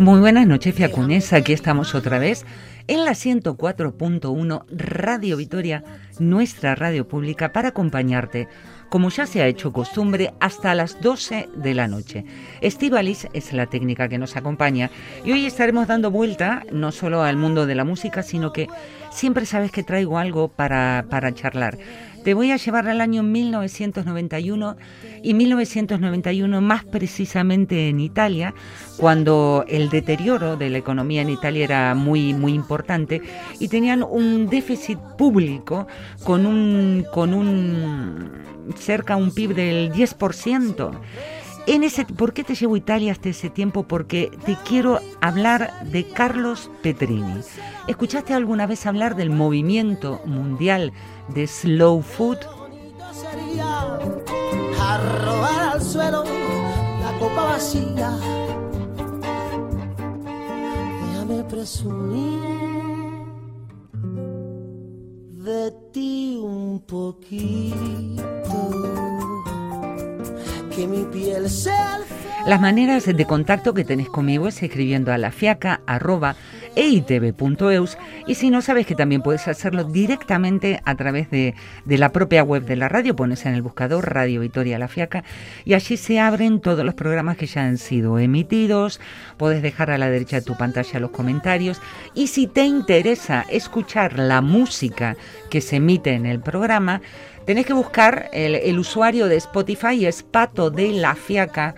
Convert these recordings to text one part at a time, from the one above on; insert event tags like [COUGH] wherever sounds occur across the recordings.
Muy buenas noches, Fiacunes. Aquí estamos otra vez en la 104.1 Radio Vitoria, nuestra radio pública, para acompañarte, como ya se ha hecho costumbre, hasta las 12 de la noche. Estivalis es la técnica que nos acompaña y hoy estaremos dando vuelta no solo al mundo de la música, sino que siempre sabes que traigo algo para, para charlar. Te voy a llevar al año 1991 y 1991 más precisamente en Italia, cuando el deterioro de la economía en Italia era muy muy importante y tenían un déficit público con un con un cerca un PIB del 10%. En ese, ¿Por qué te llevo a Italia hasta ese tiempo? Porque te quiero hablar de Carlos Petrini. ¿Escuchaste alguna vez hablar del movimiento mundial de slow food? Arrojar al suelo la copa vacía. Déjame presumir de ti un poquito. Las maneras de contacto que tenés conmigo es escribiendo a la fiaca arroba eitv.eus y si no sabes que también puedes hacerlo directamente a través de, de, la propia web de la radio, pones en el buscador Radio Vitoria La Fiaca y allí se abren todos los programas que ya han sido emitidos, puedes dejar a la derecha de tu pantalla los comentarios y si te interesa escuchar la música que se emite en el programa, tenés que buscar el, usuario de Spotify, es Pato de La Fiaca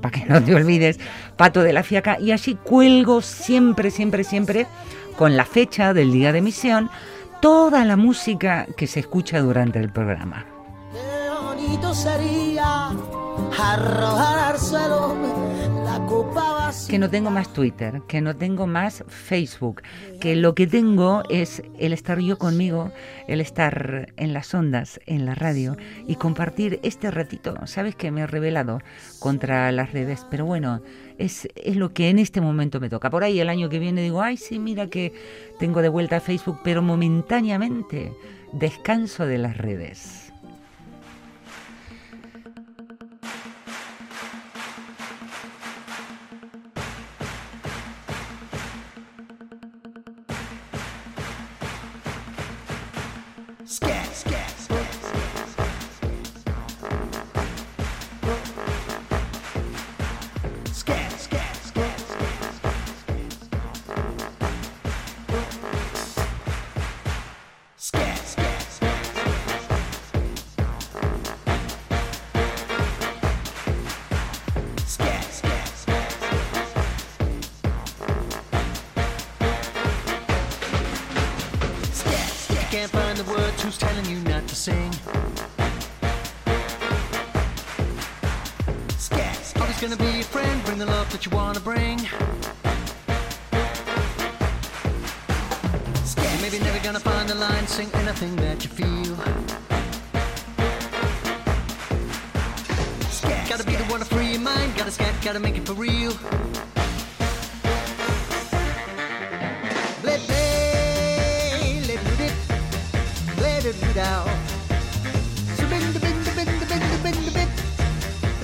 para que no te olvides, Pato de la Fiaca, y allí cuelgo siempre, siempre, siempre, con la fecha del día de emisión, toda la música que se escucha durante el programa. Qué bonito sería arrojar al suelo. Que no tengo más Twitter, que no tengo más Facebook, que lo que tengo es el estar yo conmigo, el estar en las ondas, en la radio y compartir este ratito. Sabes que me he revelado contra las redes, pero bueno, es, es lo que en este momento me toca. Por ahí el año que viene digo, ay, sí, mira que tengo de vuelta a Facebook, pero momentáneamente descanso de las redes. Can't find the words, who's telling you not to sing? Scat. Always gonna be your friend, bring the love that you wanna bring. Scat. Maybe never gonna find the line, sing anything that you feel. Scat. Gotta be the one to free your mind, gotta scat, gotta make it for real. Down. So bin the bin the bin the bin the bin the bin.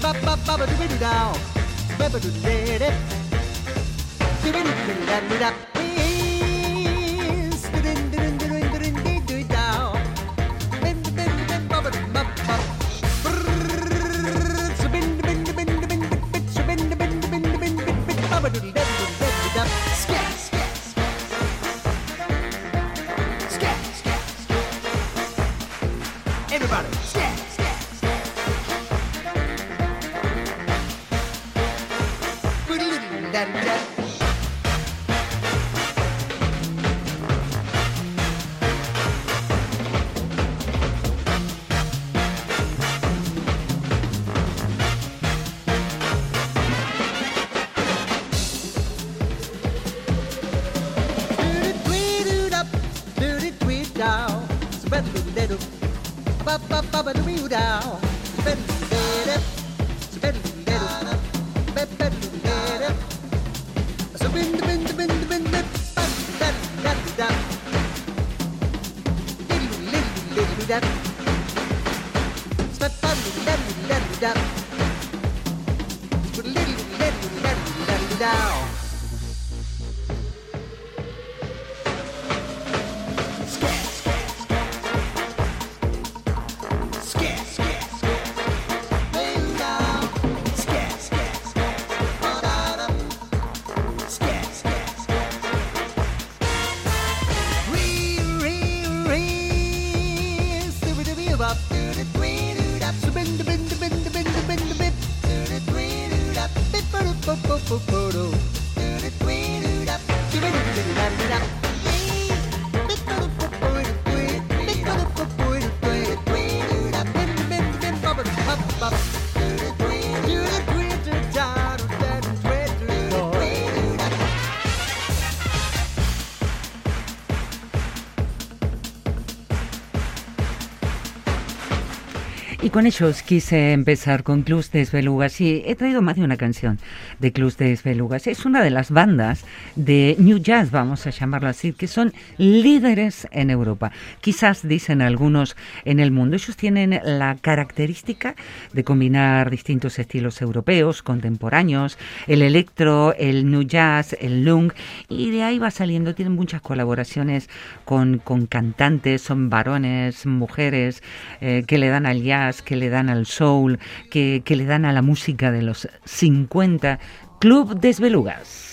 Ba ba ba ba do it down. Ba ba do it. Do it do do that. Little little little da da Con ellos quise empezar con Clus de y he traído más de una canción de Clus de. Es una de las bandas de New Jazz, vamos a llamarlo así, que son líderes en Europa. Quizás dicen algunos en el mundo. Ellos tienen la característica de combinar distintos estilos europeos, contemporáneos, el electro, el New Jazz, el lung, y de ahí va saliendo. Tienen muchas colaboraciones con, con cantantes, son varones, mujeres, eh, que le dan al jazz que le dan al soul, que, que le dan a la música de los 50. Club Desbelugas.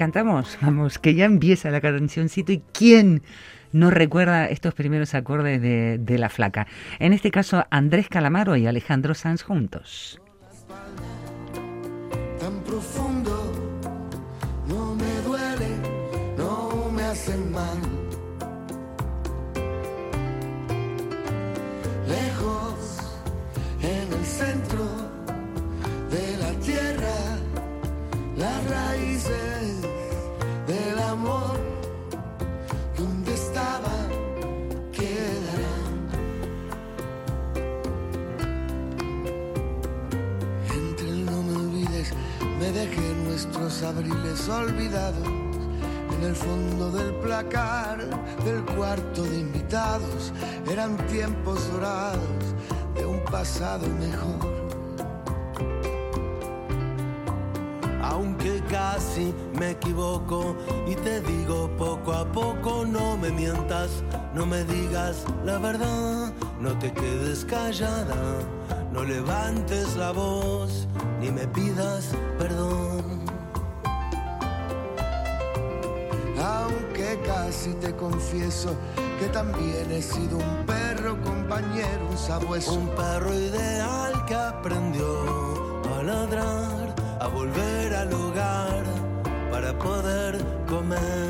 Cantamos, [LAUGHS] vamos, que ya empieza la cancioncito y quién no recuerda estos primeros acordes de, de La Flaca. En este caso, Andrés Calamaro y Alejandro Sanz juntos. Tan profundo, no me duele, no me hace mal. Lejos, en el centro de la tierra, las raíces abriles olvidados. En el fondo del placar del cuarto de invitados eran tiempos dorados de un pasado mejor. Aunque casi me equivoco y te digo poco a poco, no me mientas, no me digas la verdad, no te quedes callada, no levantes la voz ni me pidas perdón. Casi te confieso que también he sido un perro compañero, un sabueso. Un perro ideal que aprendió a ladrar, a volver al hogar para poder comer.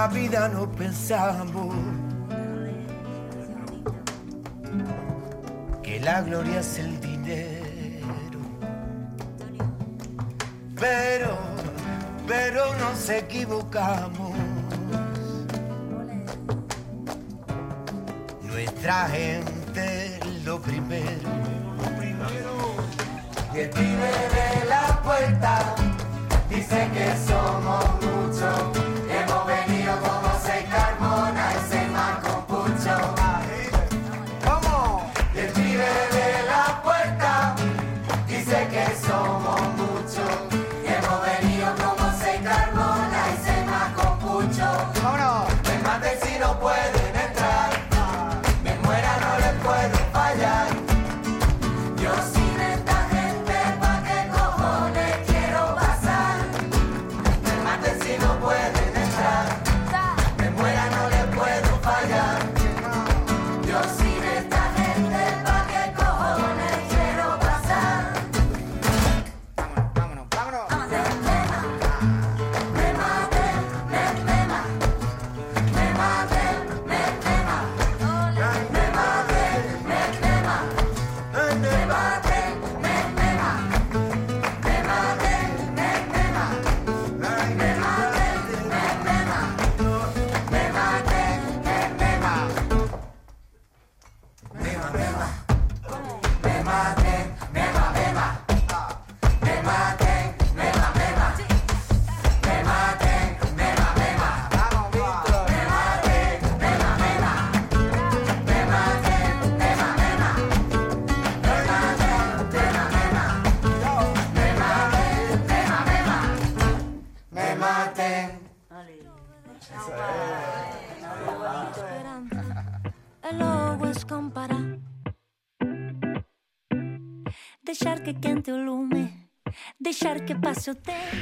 La vida no pensamos que la gloria es el dinero. Pero, pero nos equivocamos. Nuestra gente lo primero. Y el pibe de la puerta dice que somos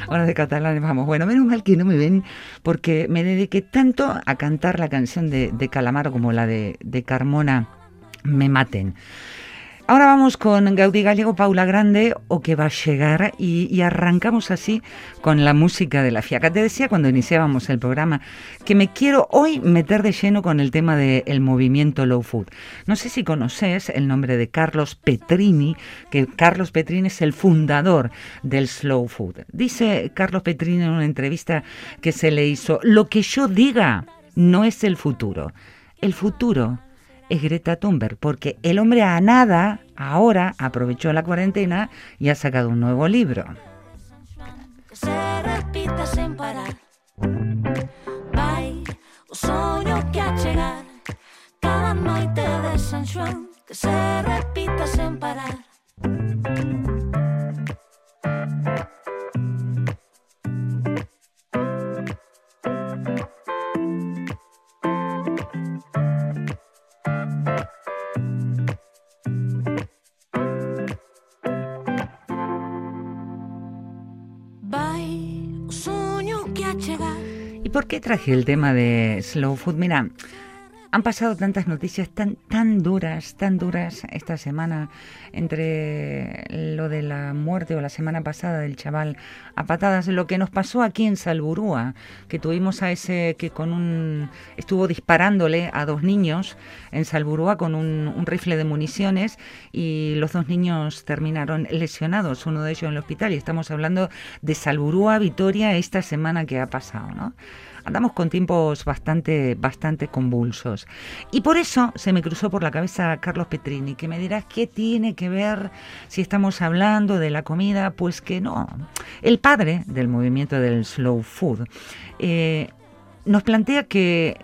Ahora de catalán vamos. Bueno, menos mal que no me ven porque me dediqué tanto a cantar la canción de, de Calamaro como la de Carmona, Me Maten. Ahora vamos con Gaudí Gallego, Paula Grande, o que va a llegar, y, arrancamos así con la música de la fiaca. Te decía cuando iniciábamos el programa que me quiero hoy meter de lleno con el tema del movimiento Low Food. No sé si conoces el nombre de Carlos Petrini, que Carlos Petrini es el fundador del Slow Food. Dice Carlos Petrini en una entrevista que se le hizo, lo que yo diga no es el futuro. El futuro es Greta Thunberg, porque el hombre a nada ahora aprovechó la cuarentena y ha sacado un nuevo libro. Qué traje el tema de Slow Food? Mira, han pasado tantas noticias tan, tan duras, tan duras esta semana, entre lo de la muerte o la semana pasada del chaval a patadas, lo que nos pasó aquí en Salburúa, que tuvimos a ese que con un estuvo disparándole a dos niños en Salburúa con un, rifle de municiones y los dos niños terminaron lesionados, uno de ellos en el hospital, y estamos hablando de Salburúa, Vitoria, esta semana que ha pasado, ¿no? Andamos con tiempos bastante, bastante convulsos. Y por eso se me cruzó por la cabeza Carlos Petrini, que me dirás qué tiene que ver si estamos hablando de la comida, pues que no. El padre del movimiento del slow food eh, nos plantea que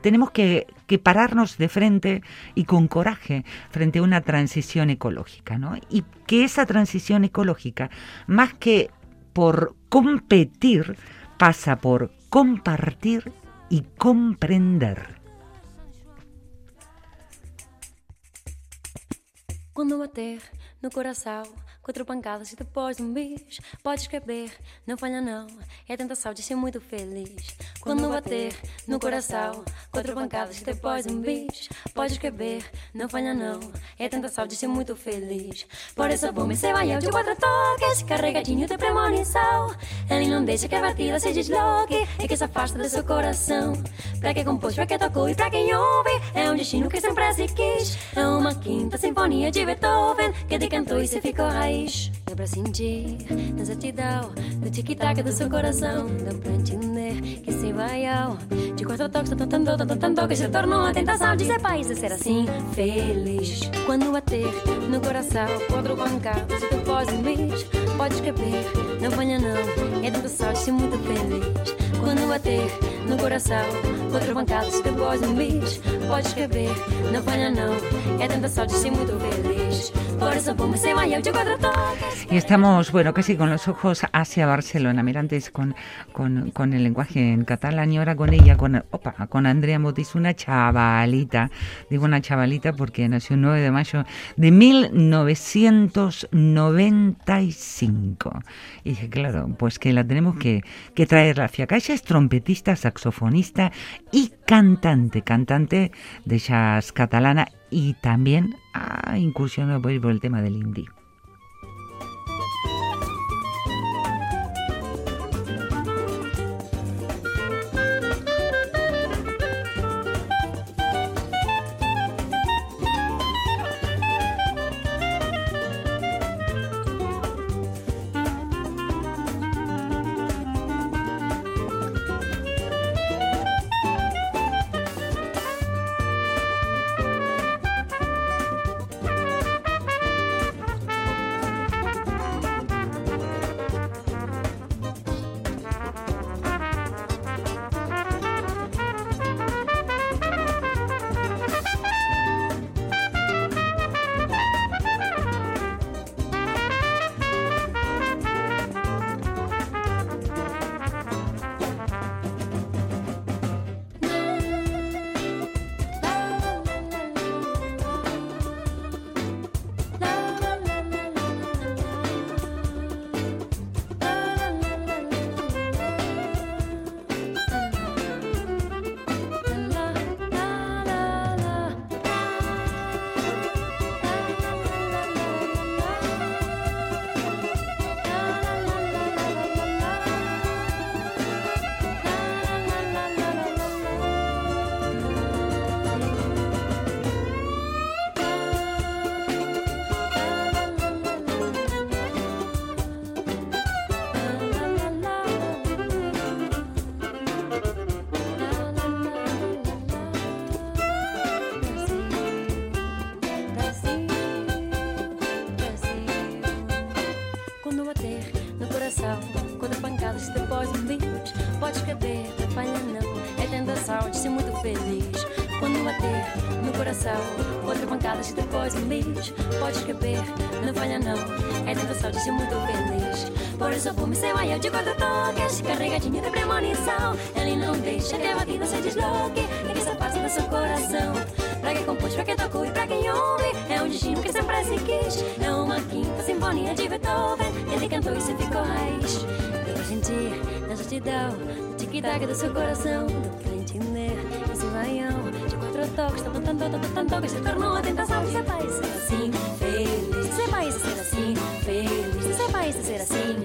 tenemos que, que pararnos de frente y con coraje frente a una transición ecológica, ¿no? Y que esa transición ecológica, más que por competir, pasa por compartir y comprender. Quando bater no coração, quatro pancadas e depois um bis. Podes caber, não falha não. É tentação de ser muito feliz. Quando bater no coração, quatro pancadas e depois um bis. Podes caber, não falha não. É tentação de ser muito feliz. Por isso vou me ser de quatro toques, carregadinho de premonição. Ele não deixa que a batida se desloque e que se afaste do seu coração. Pra que compôs, pra que tocou e pra quem ouve, é um destino que sempre se quis. É uma quinta sinfonia de Beethoven que decantou e se ficou raiz diz, dá pra sentir na exatidão do tic-tac do seu coração. Dá pra entender que sem vaial, de quatro toques, tantando, tantando, que se tornou a tentação. Dizer país E é ser assim, feliz. Quando bater no coração, Contra o bancado, se tu um bicho. pode escapar. Não banha não, é tanto sal, se muito feliz. Quando bater no coração, Contra o bancado, se tu um bicho. pode escapar. Não banha não, é tentação de ser muito feliz. Por eso se de quatro toques. Y estamos, bueno, casi con los ojos hacia Barcelona. Mira, antes con, el lenguaje en catalán y ahora con ella, con, Andrea Motis, una chavalita. Digo una chavalita porque nació el 9 de mayo de 1995. Y dije, claro, pues que la tenemos que, que fiaca. Ella es trompetista, saxofonista y cantante, cantante de jazz catalana y también ha incursionado por el tema del indie. Depois um bis. Pode caber, não falha não. É tentação de ser muito feliz. Por isso fume seu anel de quatro toques, carregadinho de premonição. Ele não deixa que a batida se desloque, e que se passa do seu coração. Pra quem compôs, pra quem tocou e pra quem ouve, é um destino que sempre se quis. É uma quinta sinfonia de Beethoven, ele cantou e se ficou raiz. Eu vou sentir na exatidão, no tic-tac do seu coração, toques, tanto, tanto, tanto, tanto, que se tornou a tentação. De ser pai, ser assim, feliz, ser pai, ser assim, feliz, ser pai, ser assim,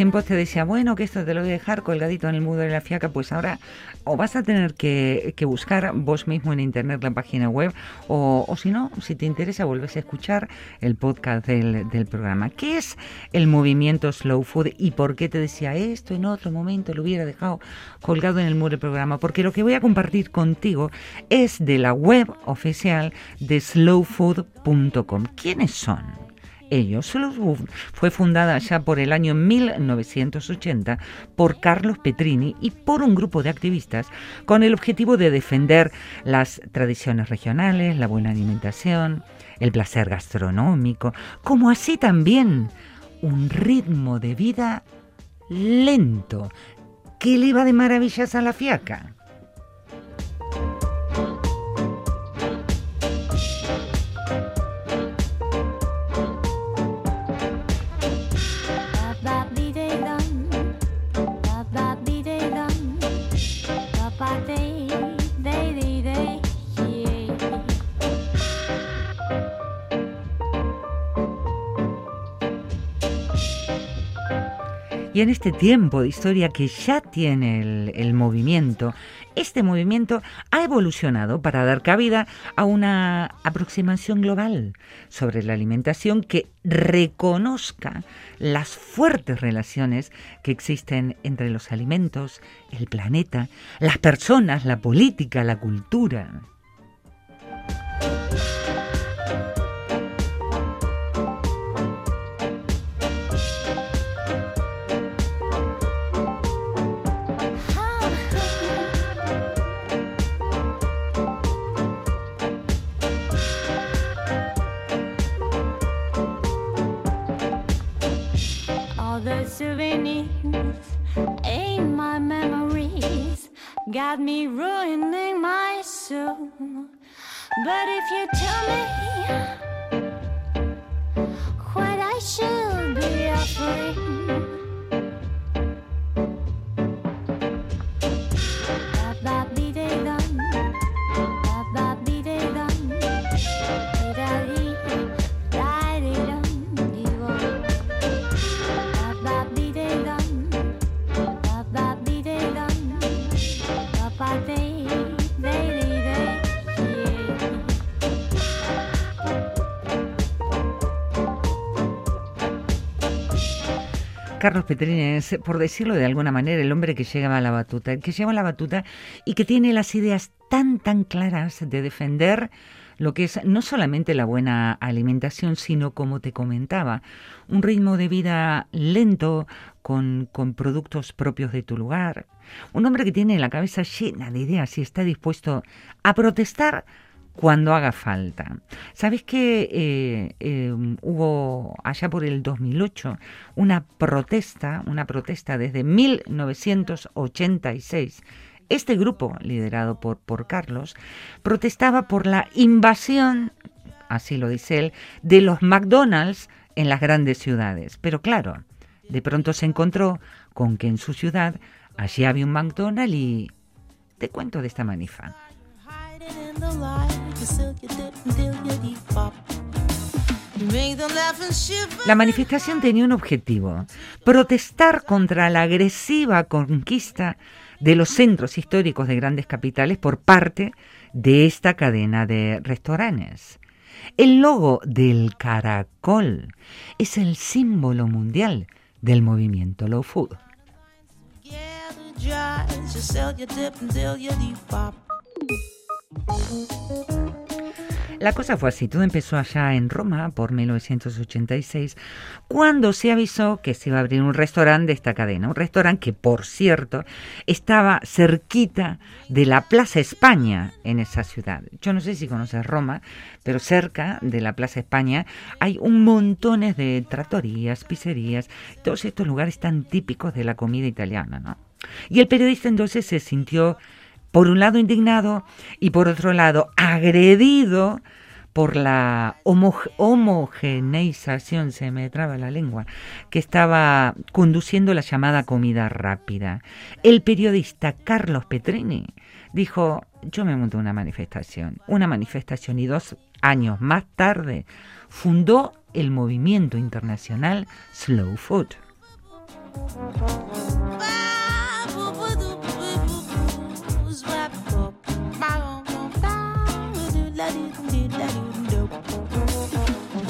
tiempos te decía, bueno, que esto te lo voy a dejar colgadito en el muro de la fiaca, pues ahora o vas a tener que, buscar vos mismo en internet la página web, o, si no, si te interesa, vuelves a escuchar el podcast del, del programa. ¿Qué es el movimiento Slow Food y por qué te decía esto en otro momento lo hubiera dejado colgado en el muro del programa? Porque lo que voy a compartir contigo es de la web oficial de slowfood.com. ¿Quiénes son? Ellos. Fue fundada ya por el año 1980 por Carlos Petrini y por un grupo de activistas con el objetivo de defender las tradiciones regionales, la buena alimentación, el placer gastronómico, como así también un ritmo de vida lento que le iba de maravillas a la fiaca. Y en este tiempo de historia que ya tiene el, el movimiento, este movimiento ha evolucionado para dar cabida a una aproximación global sobre la alimentación que reconozca las fuertes relaciones que existen entre los alimentos, el planeta, las personas, la política, la cultura. Got me ruining my soul. But if you tell me what I should be offering. Carlos Petrini es, por decirlo de alguna manera, el hombre que lleva a la batuta, que lleva la batuta y que tiene las ideas tan, tan claras de defender lo que es no solamente la buena alimentación, sino, como te comentaba, un ritmo de vida lento, con, con productos propios de tu lugar. Un hombre que tiene la cabeza llena de ideas y está dispuesto a protestar cuando haga falta. ¿Sabes que eh, eh, hubo allá por el 2008 una protesta, una protesta desde 1986? Este grupo, liderado por, por Carlos, protestaba por la invasión así lo dice él, de los McDonald's en las grandes ciudades. Pero claro, de pronto se encontró con que en su ciudad allí había un McDonald's y te cuento de esta manifa. La manifestación tenía un objetivo, protestar contra la agresiva conquista de los centros históricos de grandes capitales por parte de esta cadena de restaurantes. El logo del caracol es el símbolo mundial del movimiento low food. La cosa fue así, todo empezó allá en Roma por 1986, cuando se avisó que se iba a abrir un restaurante de esta cadena, un restaurante que por cierto estaba cerquita de la Plaza España en esa ciudad. Yo no sé si conoces Roma, pero cerca de la Plaza España hay un montones de tratorías, pizzerías, todos estos lugares tan típicos de la comida italiana, ¿no? Y el periodista entonces se sintió por un lado indignado y por otro lado agredido por la homo- homogeneización, se me traba la lengua, que estaba conduciendo la llamada comida rápida. El periodista Carlos Petrini dijo, yo me monté una manifestación, una manifestación y dos años más tarde fundó el movimiento internacional Slow Food.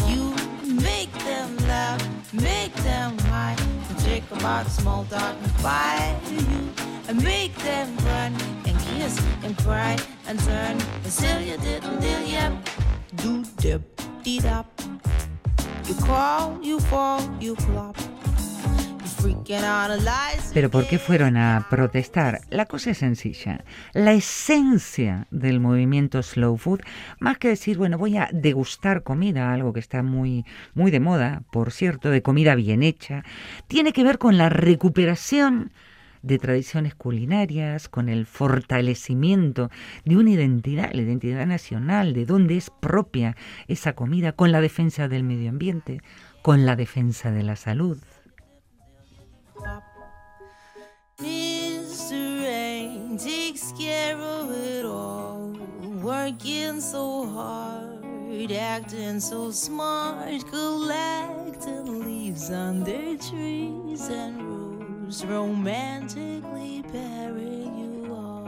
You make them laugh, make them high, and take small talk and you, and make them run and kiss and cry and turn and still you didn't deal yet. Do dip, dee up. You crawl, you fall, you flop. Pero ¿por qué fueron a protestar? La cosa es sencilla. La esencia del movimiento slow food, más que decir, bueno, voy a degustar comida, algo que está muy, muy de moda, por cierto, de comida bien hecha, tiene que ver con la recuperación de tradiciones culinarias, con el fortalecimiento de una identidad, la identidad nacional, de dónde es propia esa comida, con la defensa del medio ambiente, con la defensa de la salud. Mr. Rain takes care of it all. Working so hard, acting so smart, collecting leaves under trees and roofs, romantically pairing you all.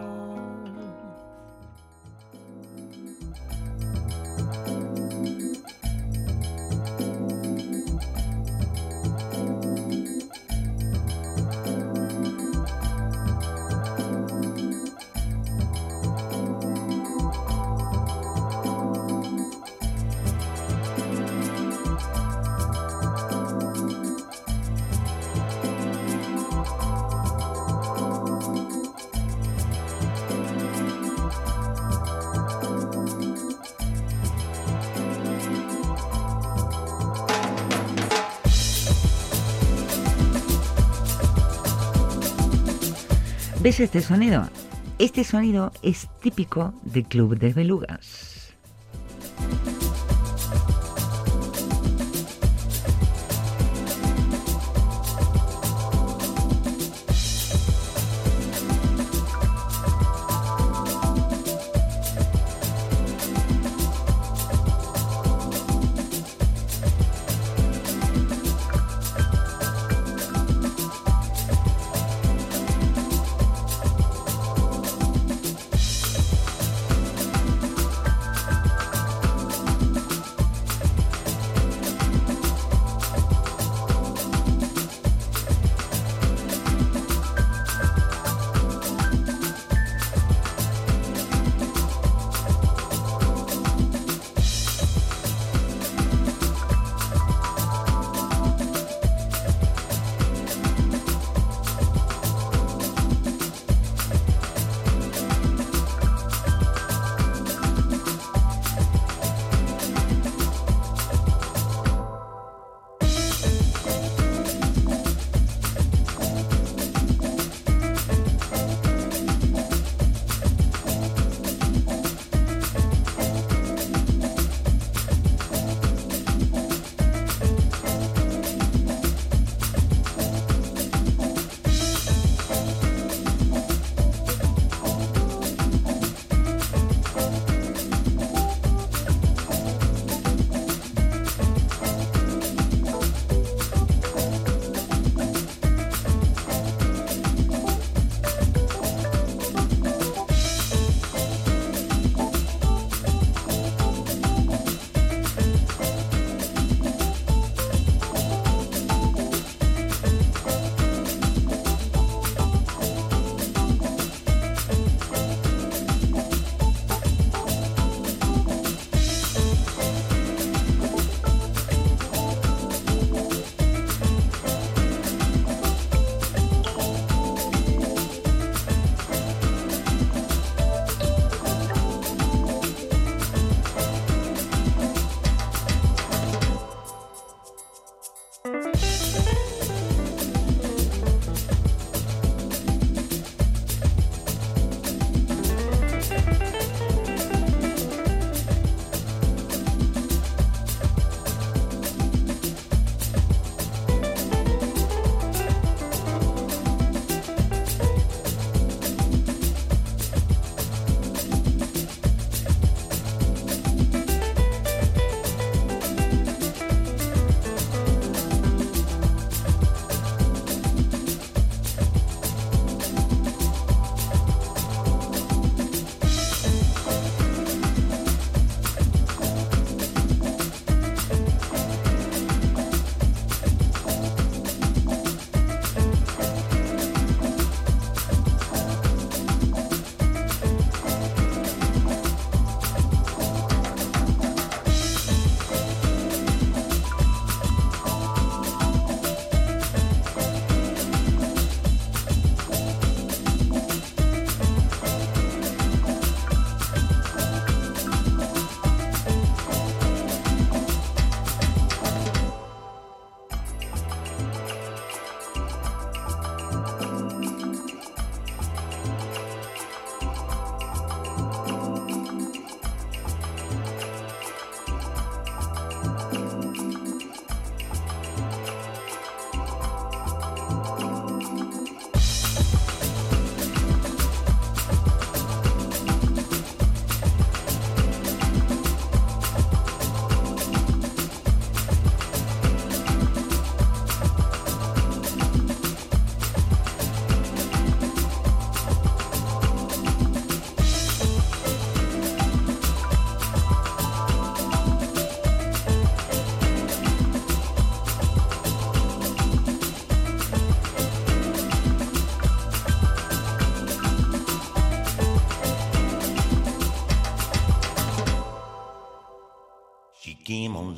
¿Ves este sonido? Este sonido es típico del Club de Belugas.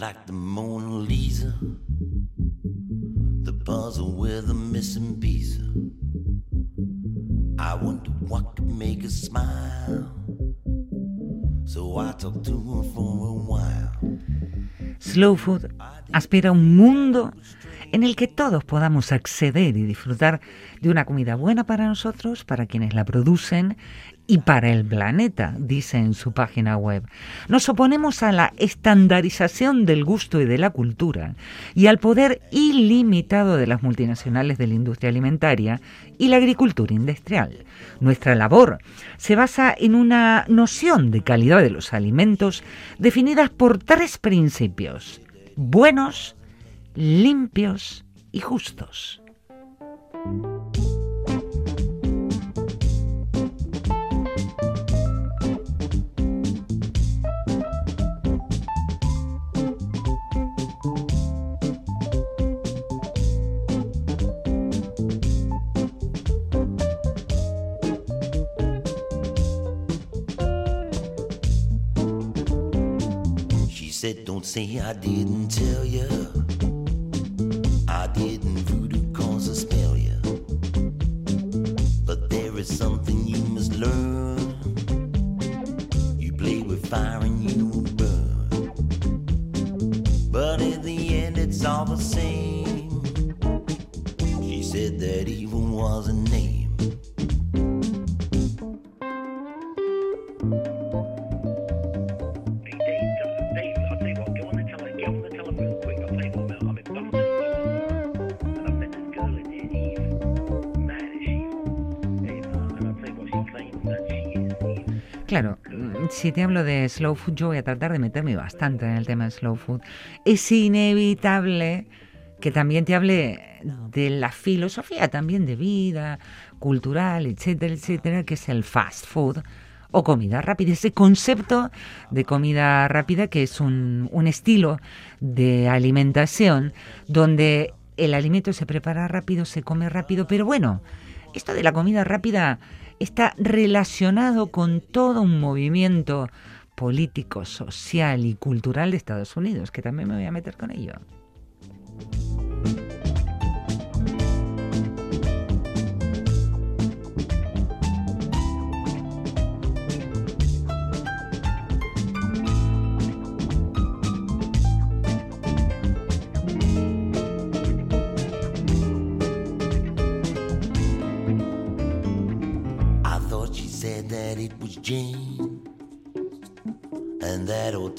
Like the Mona Lisa, the puzzle with the missing piece. I wonder what could make her smile. So I talked to her for a while. Slow Food aspira a un mundo en el que todos podamos acceder y disfrutar de una comida buena para nosotros, para quienes la producen y para el planeta, dice en su página web. Nos oponemos a la estandarización del gusto y de la cultura y al poder ilimitado de las multinacionales de la industria alimentaria y la agricultura industrial. Nuestra labor se basa en una noción de calidad de los alimentos definidas por tres principios, buenos, limpios y justos. Said, Don't say I didn't tell you. I te hablo de slow food, yo voy a tratar de meterme bastante en el tema de slow food. Es inevitable que también te hable de la filosofía también de vida, cultural, etcétera, etcétera, que es el fast food o comida rápida. Ese concepto de comida rápida que es un, un estilo de alimentación donde el alimento se prepara rápido, se come rápido, pero bueno, esto de la comida rápida está relacionado con todo un movimiento político, social y cultural de Estados Unidos, que también me voy a meter con ello.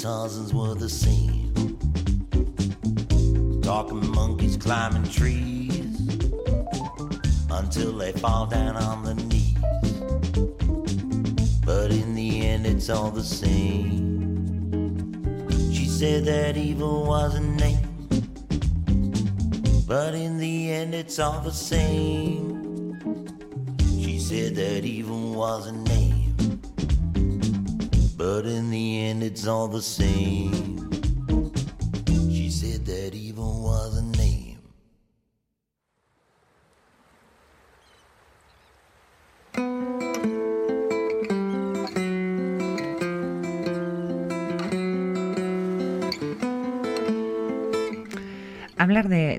Tarzans were the same. Talking monkeys climbing trees until they fall down on their knees. But in the end, it's all the same. She said that evil was a name, but in the end, it's all the same. She said that evil was a name, but in the end it's all the same.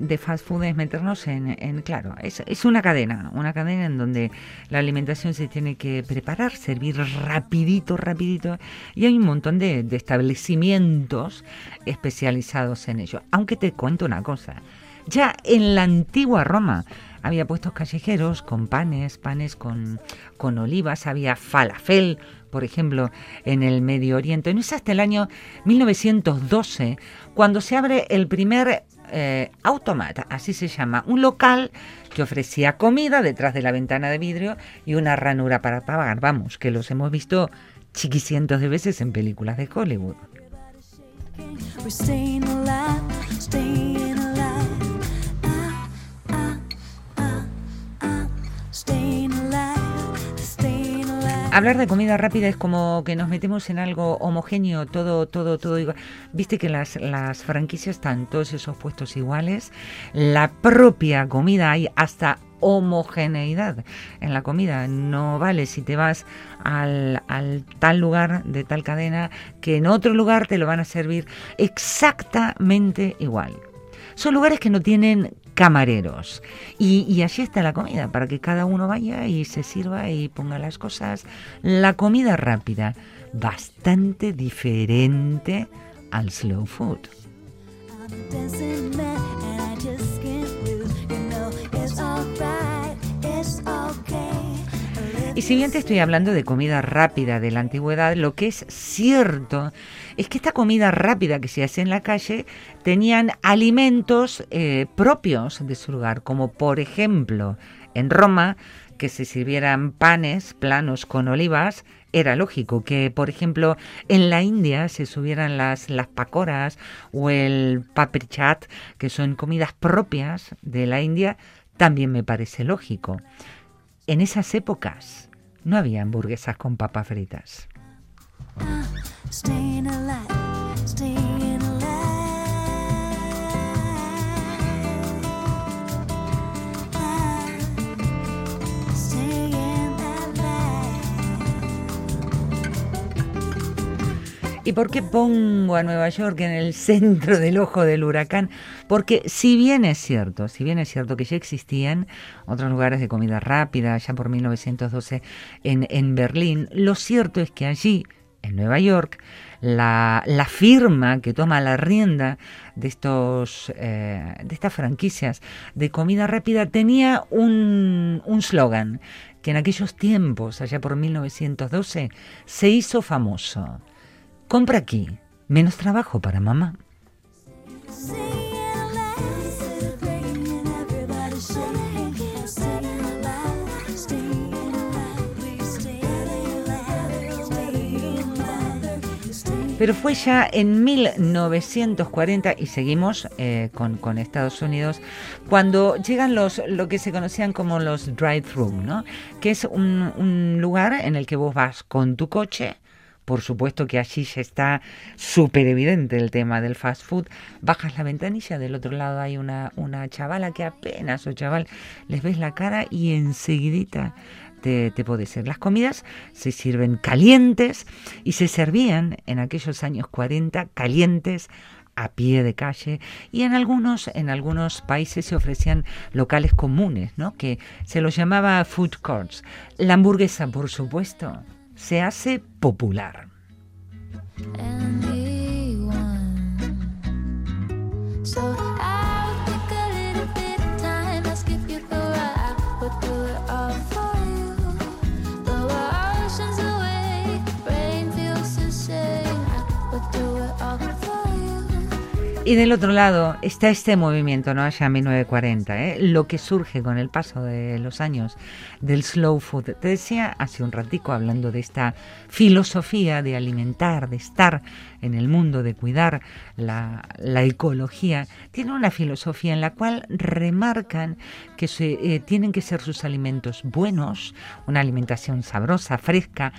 De, fast food es meternos en, en- claro, es, es una cadena, una cadena en donde la alimentación se tiene que preparar, servir rapidito, rapidito, y hay un montón de, de establecimientos especializados en ello. Aunque te cuento una cosa, ya en la antigua Roma había puestos callejeros con panes, panes con, con olivas, había falafel, por ejemplo, en el Medio Oriente. No es hasta el año 1912 cuando se abre el primer eh, automat, así se llama, un local que ofrecía comida detrás de la ventana de vidrio y una ranura para pagar. Vamos, que los hemos visto chiquicientos de veces en películas de Hollywood. Hablar de comida rápida es como que nos metemos en algo homogéneo, todo, todo, todo igual. Viste que las, franquicias están todos esos puestos iguales. La propia comida hay hasta homogeneidad en la comida. No vale si te vas al tal lugar de tal cadena que en otro lugar te lo van a servir exactamente igual. Son lugares que no tienen camareros. Y, allí está la comida, para que cada uno vaya y se sirva y ponga las cosas. La comida rápida, bastante diferente al slow food. Y si bien te estoy hablando de comida rápida de la antigüedad, lo que es cierto es que esta comida rápida que se hace en la calle tenían alimentos eh, propios de su lugar, como por ejemplo en Roma, que se sirvieran panes planos con olivas, era lógico que, por ejemplo, en la India se subieran las, las pakoras o el paprichat, que son comidas propias de la India, también me parece lógico. En esas épocas no había hamburguesas con papas fritas. ¿Y por qué pongo a Nueva York en el centro del ojo del huracán? Porque si bien es cierto, si bien es cierto que ya existían otros lugares de comida rápida, ya por 1912 en, en Berlín, lo cierto es que allí, en Nueva York, la, la firma que toma la rienda de estos eh, de estas franquicias de comida rápida tenía un un slogan que en aquellos tiempos, allá por 1912, se hizo famoso. Compra aquí, menos trabajo para mamá. Pero fue ya en 1940, y seguimos eh, con, Estados Unidos, cuando llegan los lo que se conocían como los drive-thru, ¿no? que es un, un lugar en el que vos vas con tu coche, por supuesto que allí ya está súper evidente el tema del fast food. Bajas la ventanilla, del otro lado hay una, una chavala que apenas o chaval les ves la cara y enseguidita te, te puede ser. Las comidas se sirven calientes y se servían en aquellos años 40 calientes a pie de calle y en algunos en algunos países se ofrecían locales comunes, ¿no? Que se los llamaba food courts. La hamburguesa, por supuesto, se hace popular. Y del otro lado está este movimiento, ¿no? Allá en 1940, ¿eh? lo que surge con el paso de los años del slow food. Te decía hace un ratico hablando de esta filosofía de alimentar, de estar en el mundo, de cuidar la, la ecología. Tiene una filosofía en la cual remarcan que se, eh, tienen que ser sus alimentos buenos, una alimentación sabrosa, fresca,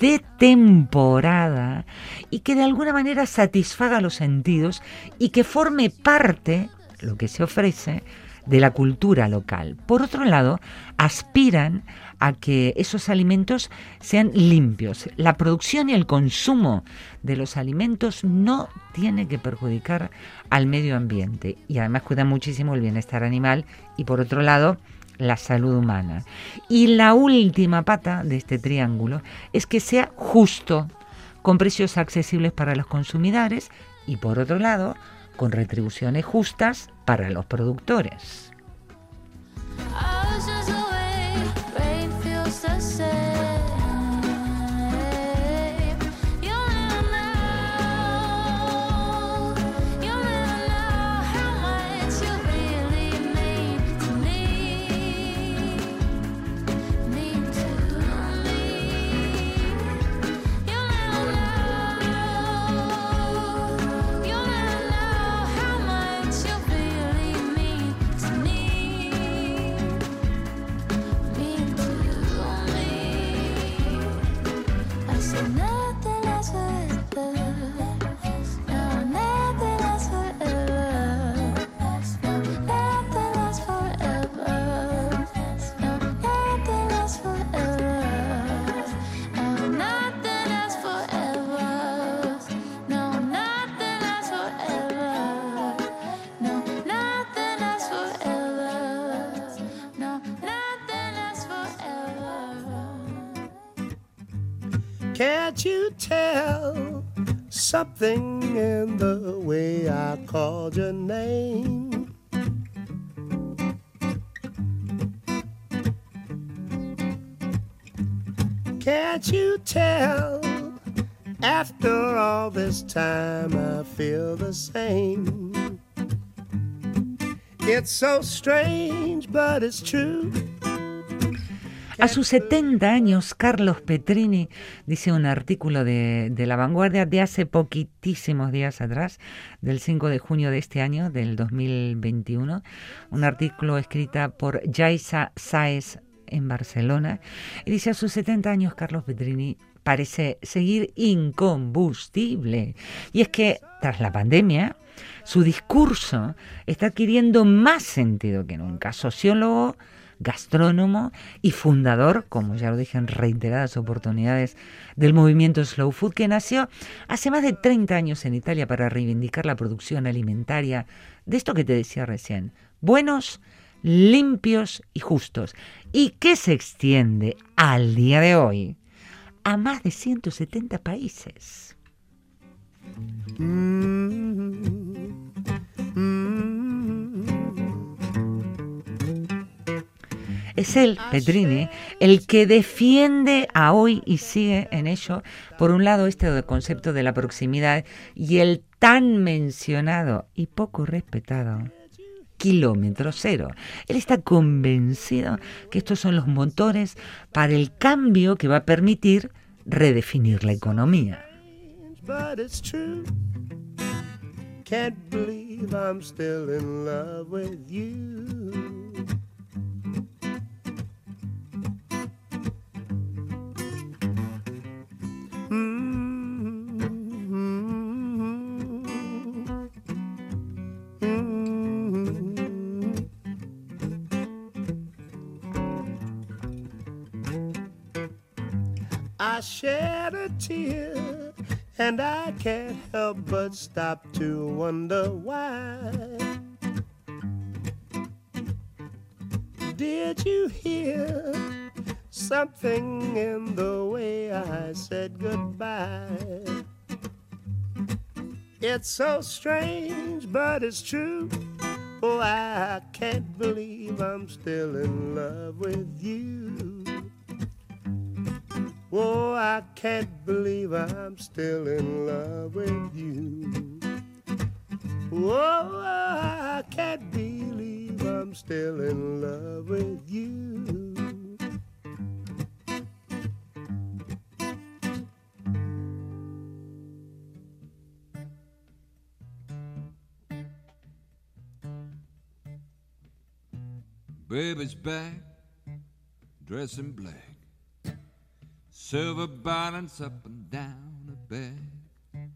de temporada y que de alguna manera satisfaga los sentidos y que forme parte, lo que se ofrece, de la cultura local. Por otro lado, aspiran a que esos alimentos sean limpios. La producción y el consumo de los alimentos no tiene que perjudicar al medio ambiente y además cuidan muchísimo el bienestar animal y por otro lado la salud humana. Y la última pata de este triángulo es que sea justo, con precios accesibles para los consumidores y por otro lado, con retribuciones justas para los productores. Can't you tell something in the way I called your name? Can't you tell? After all this time, I feel the same. It's so strange, but it's true. A sus 70 años, Carlos Petrini, dice un artículo de, La Vanguardia de hace poquitísimos días atrás, del 5 de junio de este año, del 2021, un artículo escrita por Yaisa Saez en Barcelona, y dice a sus 70 años, Carlos Petrini parece seguir incombustible. Y es que tras la pandemia, su discurso está adquiriendo más sentido que nunca. Sociólogo, gastrónomo y fundador, como ya lo dije en reiteradas oportunidades, del movimiento Slow Food que nació hace más de 30 años en Italia para reivindicar la producción alimentaria de esto que te decía recién, buenos, limpios y justos, y que se extiende al día de hoy a más de 170 países. Es él, Petrini, el que defiende a hoy y sigue en ello, por un lado, este concepto de la proximidad y el tan mencionado y poco respetado kilómetro cero. Él está convencido que estos son los motores para el cambio que va a permitir redefinir la economía. Can't believe I'm still in love with you. Tear, and I can't help but stop to wonder why. Did you hear something in the way I said goodbye? It's so strange, but it's true. Oh, I can't believe I'm still in love with you. Oh, I can't believe I'm still in love with you. Oh, I can't believe I'm still in love with you. Baby's back, dressed in black. Silver balance up and down her back.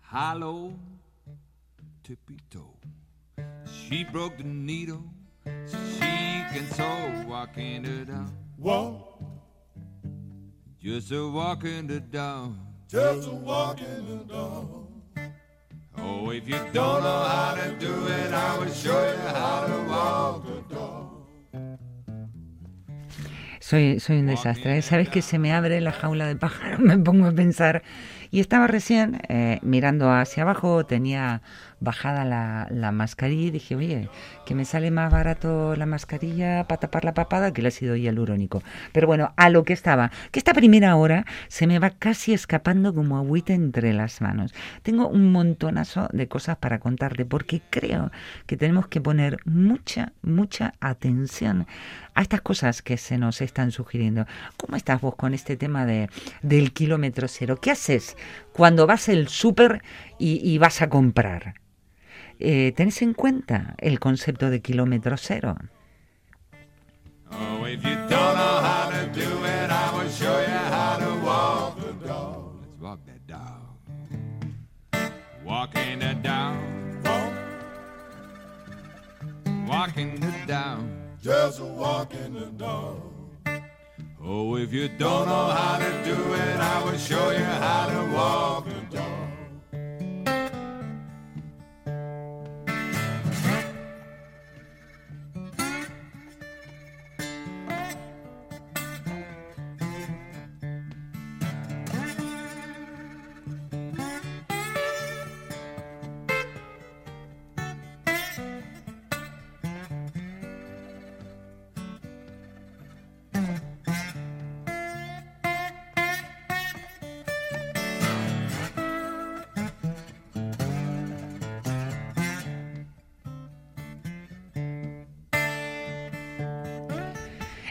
Hollow, tippy toe. She broke the needle, so she can sew, walking the down. Walk, Just a walking the down. just a walk in the dark. Oh, if you don't know how to do Soy, soy un desastre. ¿eh? ¿Sabes que se me abre la jaula de pájaro? [LAUGHS] Me pongo a pensar. Y estaba recién eh, mirando hacia abajo, tenía bajada la, la mascarilla y dije, oye, que me sale más barato la mascarilla para tapar la papada que el ácido hialurónico. Pero bueno, a lo que estaba, que esta primera hora se me va casi escapando como agüita entre las manos. Tengo un montonazo de cosas para contarte porque creo que tenemos que poner mucha, mucha atención a estas cosas que se nos están sugiriendo. ¿Cómo estás vos con este tema de, del kilómetro cero? ¿Qué haces cuando vas al súper y, vas a comprar? Eh, ¿Tenés en cuenta el concepto de kilómetro cero? Walking. Walking dog. Just a walk in the dark. Oh, if you don't know how to do it, I will show you how to walk the dog.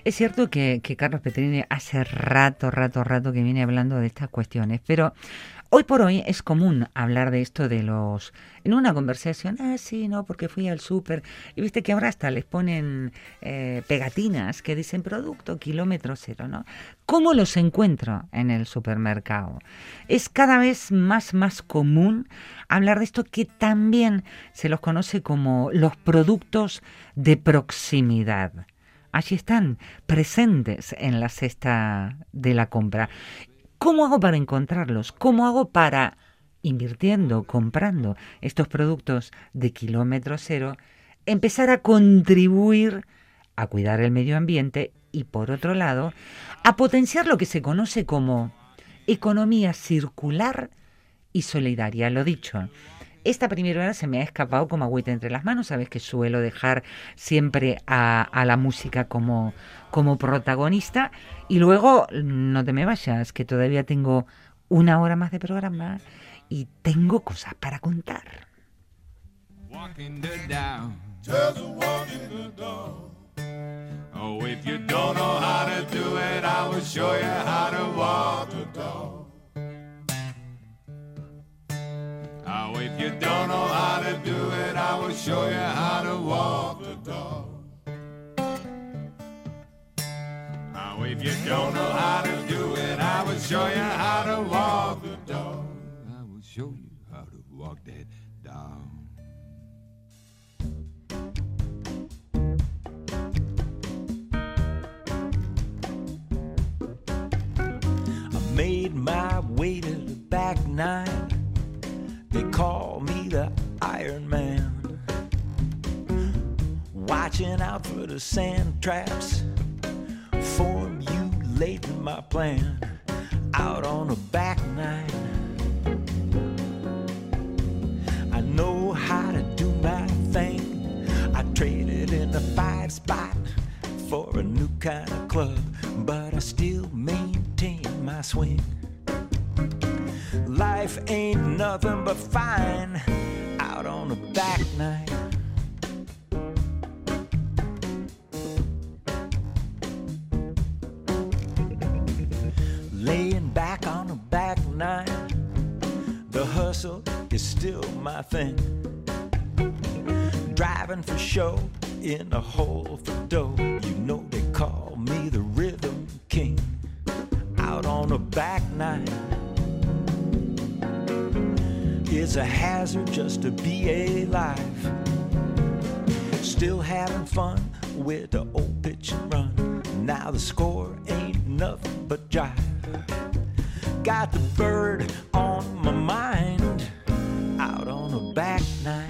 Es cierto que, Carlos Petrini hace rato, rato, rato que viene hablando de estas cuestiones, pero hoy por hoy es común hablar de esto de los... En una conversación, ah, sí, no, porque fui al súper. Y viste que ahora hasta les ponen eh, pegatinas que dicen producto kilómetro cero, ¿no? ¿Cómo los encuentro en el supermercado? Es cada vez más, más común hablar de esto que también se los conoce como los productos de proximidad allí están presentes en la cesta de la compra. ¿Cómo hago para encontrarlos? ¿Cómo hago para, invirtiendo, comprando estos productos de kilómetro cero, empezar a contribuir a cuidar el medio ambiente y, por otro lado, a potenciar lo que se conoce como economía circular y solidaria? Lo dicho, esta primera hora se me ha escapado como agüita entre las manos. Sabes que suelo dejar siempre a, la música como, protagonista. Y luego, no te me vayas, que todavía tengo una hora más de programa y tengo cosas para contar. Oh, if you don't know how to do it, I will show you how to walk the dog. Oh, if you don't know how to do it, I will show you how to walk the dog. I will show you how to walk that dog. I made my way to the back nine. The Iron Man. Watching out for the sand traps, formulating my plan out on a back nine. I know how to do my thing. I traded in a five spot for a new kind of club, but I still maintain my swing. Life ain't nothing but fine on a back nine. Laying back on a back nine, the hustle is still my thing. Driving for show in a hole for a just to be alive. Still having fun with the old pitch and run. Now the score ain't nothing but jive. Got the bird on my mind. Out on a back nine.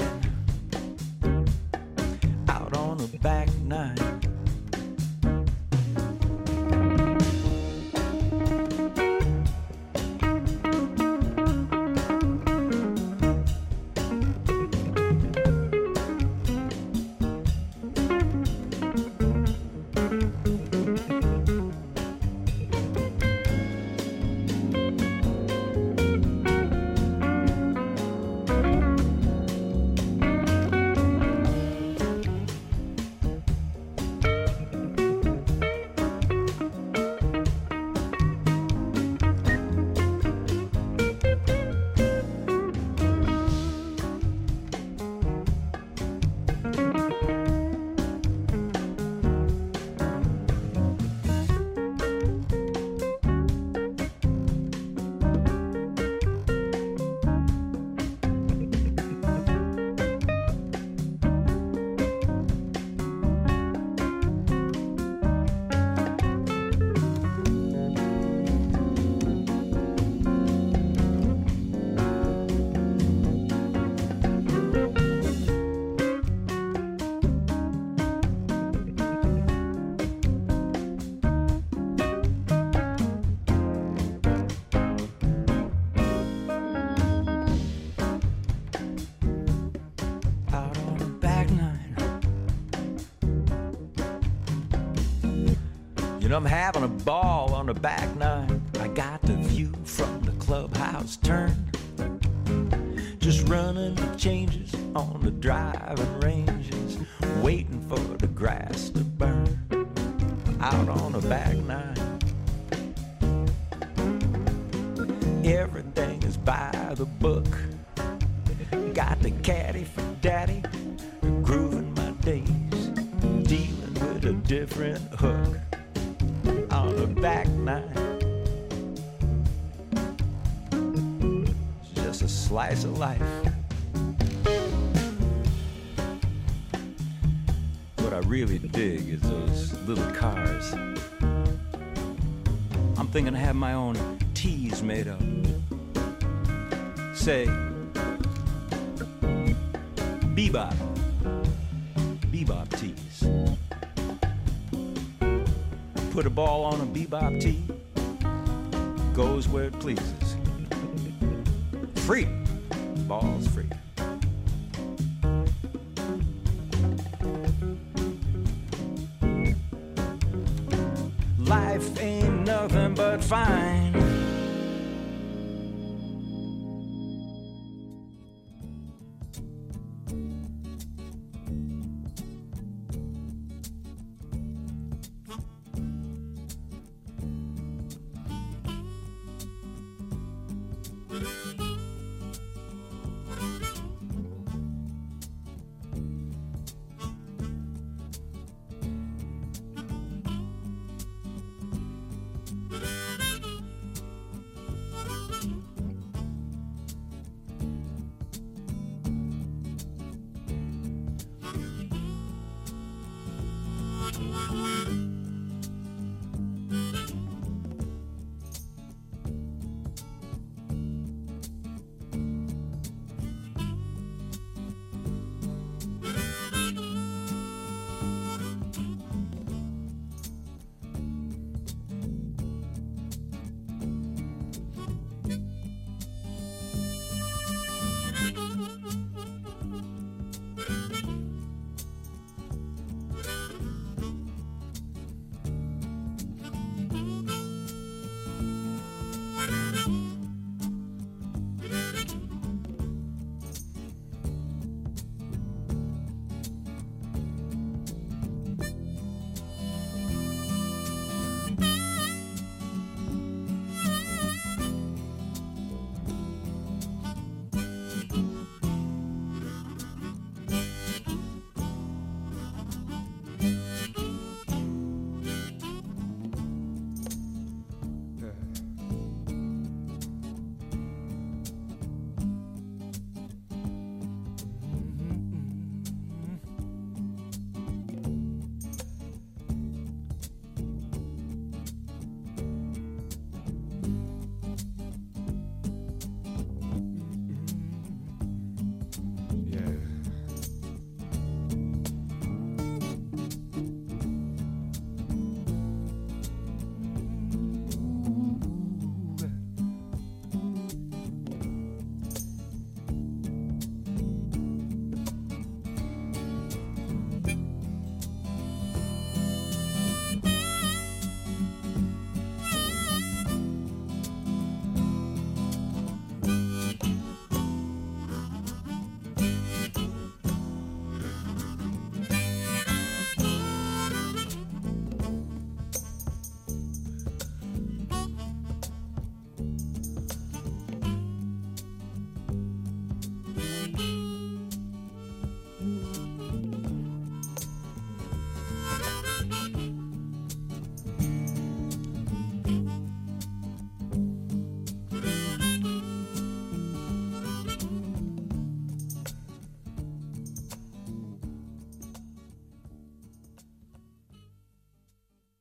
I'm having a ball on the back nine. Teas made up. Say, bebop, bebop tees. Put a ball on a bebop tee, goes where it pleases. Free, balls free. Life ain't nothing but fine.